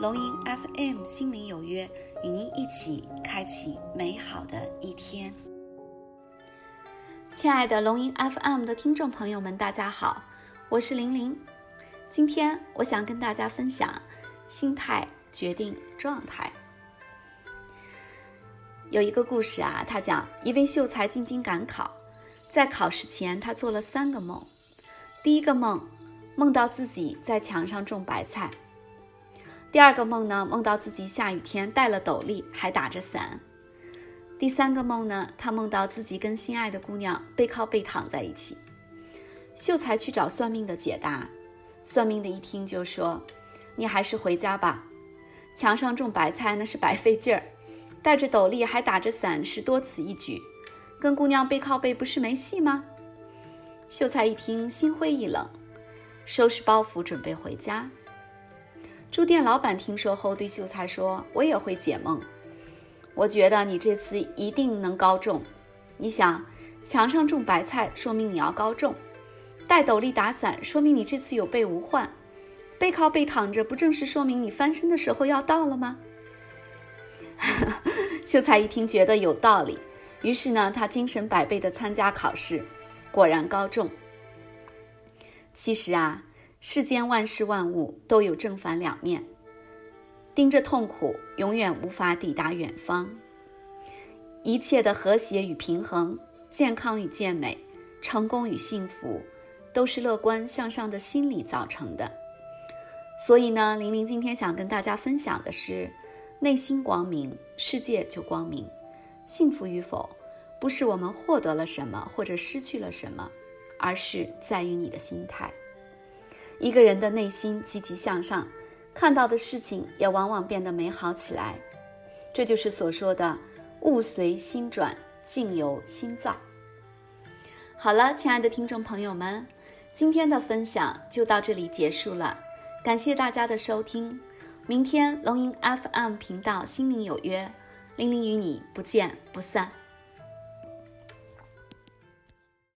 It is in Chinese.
龙吟 FM 心灵有约，与您一起开启美好的一天。亲爱的龙吟 FM 的听众朋友们，大家好，我是玲玲。今天我想跟大家分享心态决定状态。有一个故事啊，他讲一位秀才进京赶考，在考试前他做了三个梦。第一个梦，梦到自己在墙上种白菜。第二个梦呢，梦到自己下雨天带了斗笠，还打着伞。第三个梦呢，他梦到自己跟心爱的姑娘背靠背躺在一起。秀才去找算命的解答，算命的一听就说：“你还是回家吧，墙上种白菜那是白费劲儿，戴着斗笠还打着伞是多此一举，跟姑娘背靠背不是没戏吗？”秀才一听心灰意冷，收拾包袱准备回家。住店老板听说后对秀才说：“我也会解梦，我觉得你这次一定能高中。你想，墙上种白菜，说明你要高中；戴斗笠打伞，说明你这次有备无患；背靠背躺着，不正是说明你翻身的时候要到了吗？” 秀才一听觉得有道理，于是呢，他精神百倍地参加考试，果然高中。其实啊。世间万事万物都有正反两面，盯着痛苦，永远无法抵达远方。一切的和谐与平衡，健康与健美，成功与幸福，都是乐观向上的心理造成的。所以呢，玲玲今天想跟大家分享的是：内心光明，世界就光明。幸福与否，不是我们获得了什么或者失去了什么，而是在于你的心态。一个人的内心积极向上，看到的事情也往往变得美好起来。这就是所说的“物随心转，境由心造”。好了，亲爱的听众朋友们，今天的分享就到这里结束了，感谢大家的收听。明天龙吟 FM 频道心灵有约，玲玲与你不见不散。